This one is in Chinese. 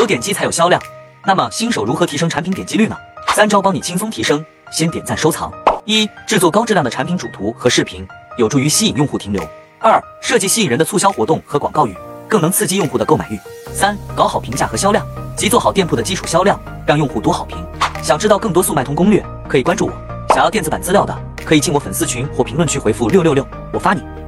有点击才有销量。那么新手如何提升产品点击率呢？三招帮你轻松提升先点赞收藏。一制作高质量的产品主图和视频有助于吸引用户停留。二设计吸引人的促销活动和广告语更能刺激用户的购买欲。三搞好评价和销量即做好店铺的基础销量让用户多好评。想知道更多速卖通攻略可以关注我。想要电子版资料的可以进我粉丝群或评论区回复六六六我发你。